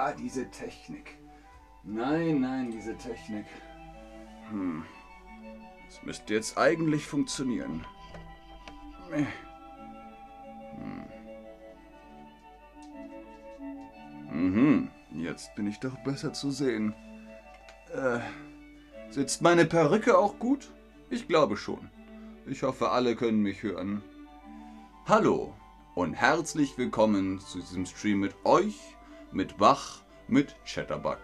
Ah, diese Technik. Nein, nein, diese Technik. Hm. Das müsste jetzt eigentlich funktionieren. Hm. Mhm, jetzt bin ich doch besser zu sehen. Äh, sitzt meine Perücke auch gut? Ich glaube schon. Ich hoffe, alle können mich hören. Hallo und herzlich willkommen zu diesem Stream mit euch, mit Bach, mit Chatterbug.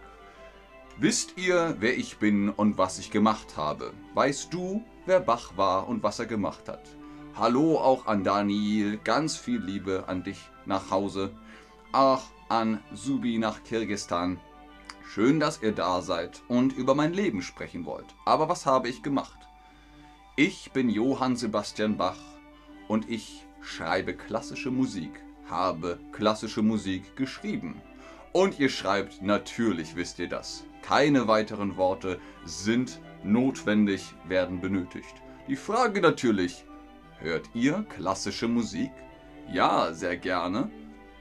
Wisst ihr, wer ich bin und was ich gemacht habe? Weißt du, wer Bach war und was er gemacht hat? Hallo auch an Daniel, ganz viel Liebe an dich nach Hause. Auch an Subi nach Kirgistan. Schön, dass ihr da seid und über mein Leben sprechen wollt. Aber was habe ich gemacht? Ich bin Johann Sebastian Bach und ich schreibe klassische Musik, habe klassische Musik geschrieben. Und ihr schreibt, natürlich wisst ihr das. Keine weiteren Worte sind notwendig, werden benötigt. Die Frage natürlich, hört ihr klassische Musik? Ja, sehr gerne.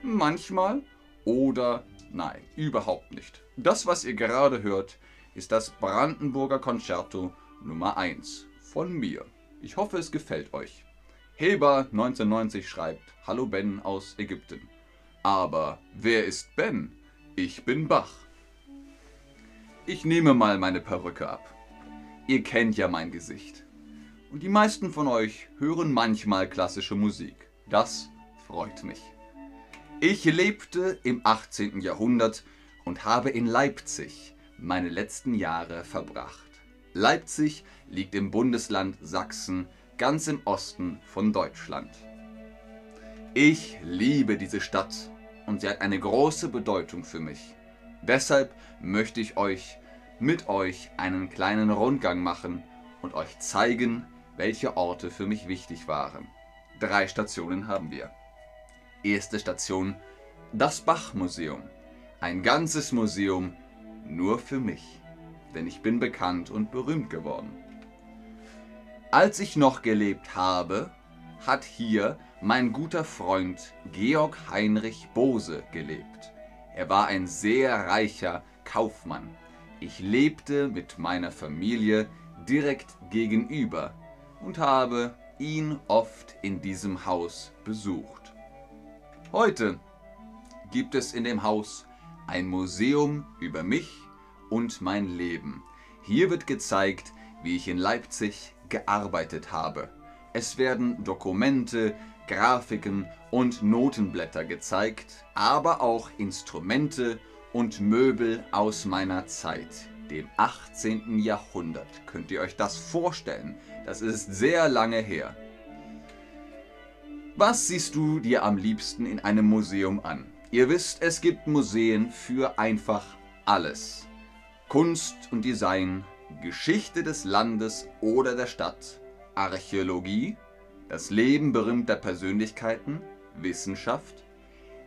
Manchmal oder nein, überhaupt nicht. Das, was ihr gerade hört, ist das Brandenburger Concerto Nummer 1 von mir. Ich hoffe, es gefällt euch. Heber 1990 schreibt, Hallo Ben aus Ägypten. Aber wer ist Ben? Ich bin Bach. Ich nehme mal meine Perücke ab. Ihr kennt ja mein Gesicht. Und die meisten von euch hören manchmal klassische Musik. Das freut mich. Ich lebte im 18. Jahrhundert und habe in Leipzig meine letzten Jahre verbracht. Leipzig liegt im Bundesland Sachsen, ganz im Osten von Deutschland. Ich liebe diese Stadt und sie hat eine große Bedeutung für mich. Deshalb möchte ich euch mit euch einen kleinen Rundgang machen und euch zeigen, welche Orte für mich wichtig waren. Drei Stationen haben wir. Erste Station, das Bach-Museum. Ein ganzes Museum nur für mich denn ich bin bekannt und berühmt geworden. Als ich noch gelebt habe, hat hier mein guter Freund Georg Heinrich Bose gelebt. Er war ein sehr reicher Kaufmann. Ich lebte mit meiner Familie direkt gegenüber und habe ihn oft in diesem Haus besucht. Heute gibt es in dem Haus ein Museum über mich und mein Leben. Hier wird gezeigt, wie ich in Leipzig gearbeitet habe. Es werden Dokumente, Grafiken und Notenblätter gezeigt, aber auch Instrumente und Möbel aus meiner Zeit, dem 18. Jahrhundert. Könnt ihr euch das vorstellen? Das ist sehr lange her. Was siehst du dir am liebsten in einem Museum an? Ihr wisst, es gibt Museen für einfach alles. Kunst und Design, Geschichte des Landes oder der Stadt, Archäologie, das Leben berühmter Persönlichkeiten, Wissenschaft.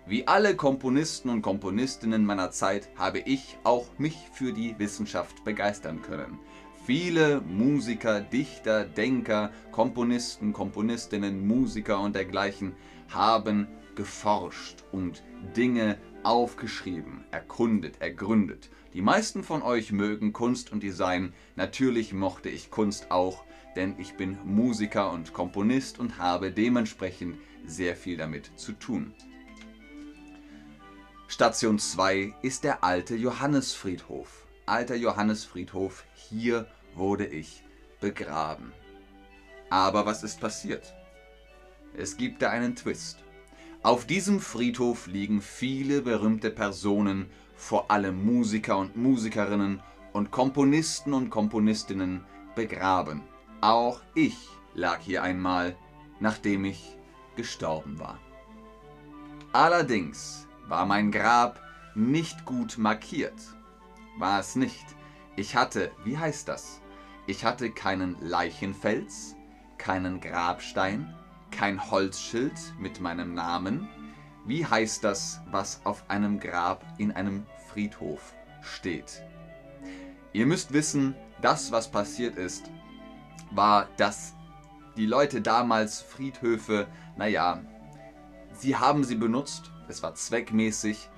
Wie alle Komponisten und Komponistinnen meiner Zeit habe ich auch mich für die Wissenschaft begeistern können. Viele Musiker, Dichter, Denker, Komponisten, Komponistinnen, Musiker und dergleichen haben geforscht und Dinge aufgeschrieben, erkundet, ergründet. Die meisten von euch mögen Kunst und Design. Natürlich mochte ich Kunst auch, denn ich bin Musiker und Komponist und habe dementsprechend sehr viel damit zu tun. Station 2 ist der alte Johannesfriedhof. Alter Johannesfriedhof, hier wurde ich begraben. Aber was ist passiert? Es gibt da einen Twist. Auf diesem Friedhof liegen viele berühmte Personen vor allem Musiker und Musikerinnen und Komponisten und Komponistinnen begraben. Auch ich lag hier einmal, nachdem ich gestorben war. Allerdings war mein Grab nicht gut markiert. War es nicht. Ich hatte, wie heißt das? Ich hatte keinen Leichenfels, keinen Grabstein, kein Holzschild mit meinem Namen, wie heißt das, was auf einem Grab in einem Friedhof steht? Ihr müsst wissen, das, was passiert ist, war, dass die Leute damals Friedhöfe, naja, sie haben sie benutzt, es war zweckmäßig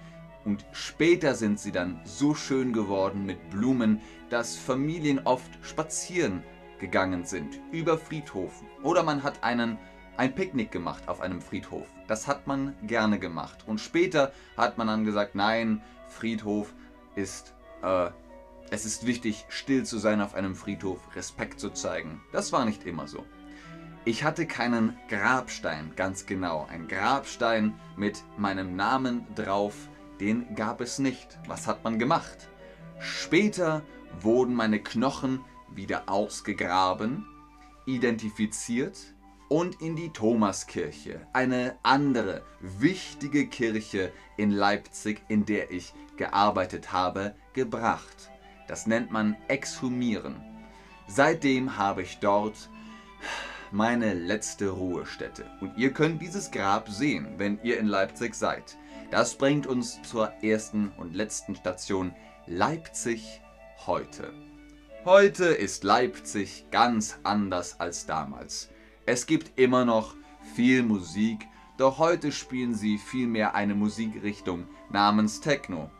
Und später sind sie dann so schön geworden mit Blumen, dass Familien oft spazieren gegangen sind über Friedhofen. Oder man hat einen, ein Picknick gemacht auf einem Friedhof. Das hat man gerne gemacht. Und später hat man dann gesagt, nein, Friedhof ist, äh, es ist wichtig, still zu sein auf einem Friedhof, Respekt zu zeigen. Das war nicht immer so. Ich hatte keinen Grabstein, ganz genau. Ein Grabstein mit meinem Namen drauf, den gab es nicht. Was hat man gemacht? Später wurden meine Knochen wieder ausgegraben, identifiziert und in die Thomaskirche, eine andere wichtige Kirche in Leipzig, in der ich gearbeitet habe, gebracht. Das nennt man Exhumieren. Seitdem habe ich dort meine letzte Ruhestätte. Und ihr könnt dieses Grab sehen, wenn ihr in Leipzig seid. Das bringt uns zur ersten und letzten Station Leipzig heute. Heute ist Leipzig ganz anders als damals. Es gibt immer noch viel Musik, doch heute spielen sie vielmehr eine Musikrichtung namens Techno.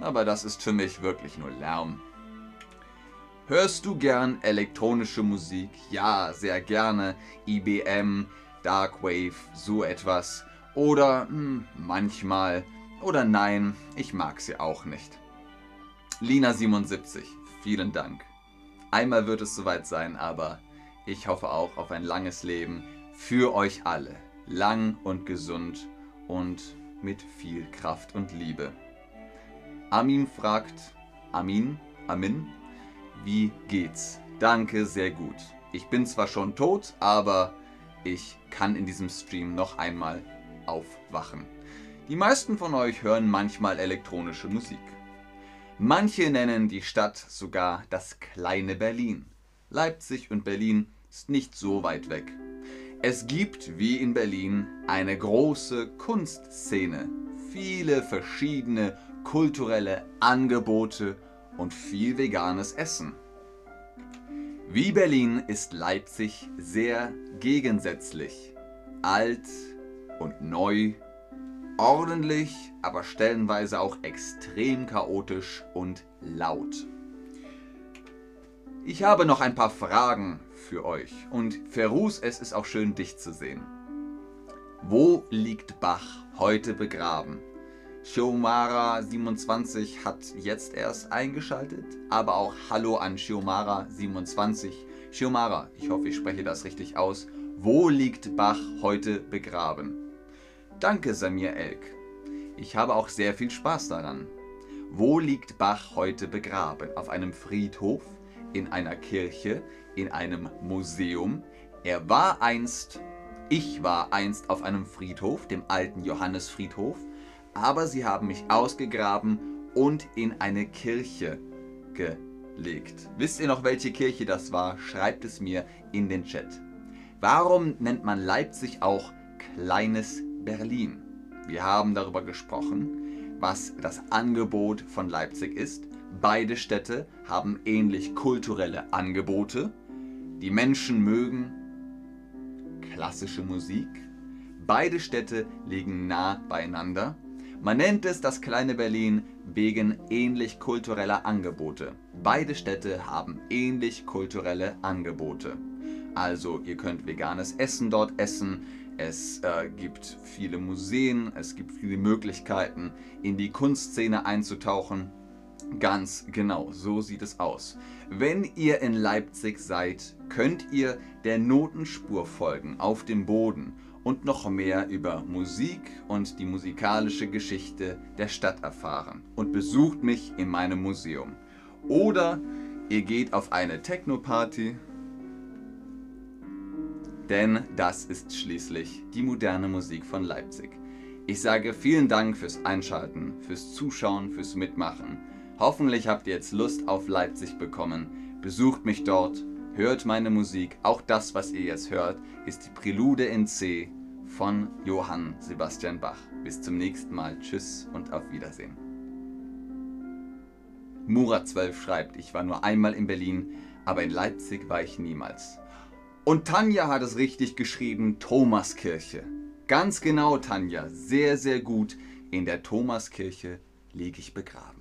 Aber das ist für mich wirklich nur Lärm. Hörst du gern elektronische Musik? Ja, sehr gerne. IBM, Darkwave, so etwas. Oder hm, manchmal. Oder nein, ich mag sie auch nicht. Lina77, vielen Dank. Einmal wird es soweit sein, aber ich hoffe auch auf ein langes Leben für euch alle. Lang und gesund und mit viel Kraft und Liebe. Amin fragt, Amin, Amin, wie geht's? Danke, sehr gut. Ich bin zwar schon tot, aber ich kann in diesem Stream noch einmal aufwachen. Die meisten von euch hören manchmal elektronische Musik. Manche nennen die Stadt sogar das kleine Berlin. Leipzig und Berlin ist nicht so weit weg. Es gibt, wie in Berlin, eine große Kunstszene, viele verschiedene kulturelle Angebote und viel veganes Essen. Wie Berlin ist Leipzig sehr gegensätzlich. Alt und neu, ordentlich, aber stellenweise auch extrem chaotisch und laut. Ich habe noch ein paar Fragen für euch und Ferus, es ist auch schön, dich zu sehen. Wo liegt Bach heute begraben? Shiomara27 hat jetzt erst eingeschaltet, aber auch Hallo an Shiomara27. Shiomara, ich hoffe, ich spreche das richtig aus. Wo liegt Bach heute begraben? Danke, Samir Elk. Ich habe auch sehr viel Spaß daran. Wo liegt Bach heute begraben? Auf einem Friedhof? In einer Kirche? In einem Museum? Er war einst, ich war einst auf einem Friedhof, dem alten Johannesfriedhof aber sie haben mich ausgegraben und in eine Kirche gelegt. Wisst ihr noch, welche Kirche das war? Schreibt es mir in den Chat. Warum nennt man Leipzig auch kleines Berlin? Wir haben darüber gesprochen, was das Angebot von Leipzig ist. Beide Städte haben ähnlich kulturelle Angebote. Die Menschen mögen klassische Musik. Beide Städte liegen nah beieinander. Man nennt es das kleine Berlin wegen ähnlich kultureller Angebote. Beide Städte haben ähnlich kulturelle Angebote. Also ihr könnt veganes Essen dort essen, es äh, gibt viele Museen, es gibt viele Möglichkeiten, in die Kunstszene einzutauchen. Ganz genau, so sieht es aus. Wenn ihr in Leipzig seid, könnt ihr der Notenspur folgen auf dem Boden und noch mehr über Musik und die musikalische Geschichte der Stadt erfahren und besucht mich in meinem Museum. Oder ihr geht auf eine Techno-Party, denn das ist schließlich die moderne Musik von Leipzig. Ich sage vielen Dank fürs Einschalten, fürs Zuschauen, fürs Mitmachen. Hoffentlich habt ihr jetzt Lust auf Leipzig bekommen. Besucht mich dort Hört meine Musik, auch das, was ihr jetzt hört, ist die Prälude in C von Johann Sebastian Bach. Bis zum nächsten Mal. Tschüss und auf Wiedersehen. Murat12 schreibt, ich war nur einmal in Berlin, aber in Leipzig war ich niemals. Und Tanja hat es richtig geschrieben, Thomaskirche. Ganz genau, Tanja, sehr, sehr gut. In der Thomaskirche liege ich begraben.